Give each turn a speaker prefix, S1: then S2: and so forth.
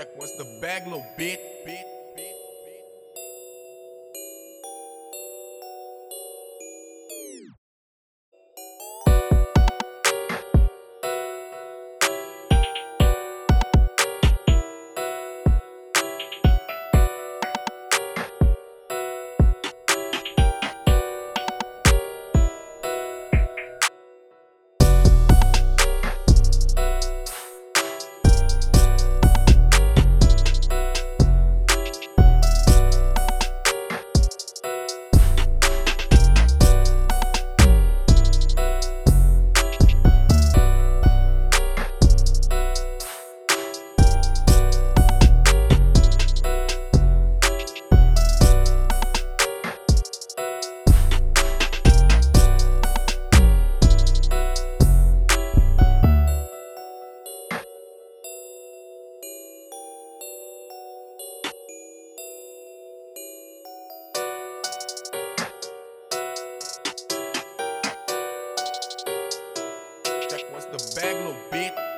S1: Check what's the bag, little bit, bit, the bag, little bit.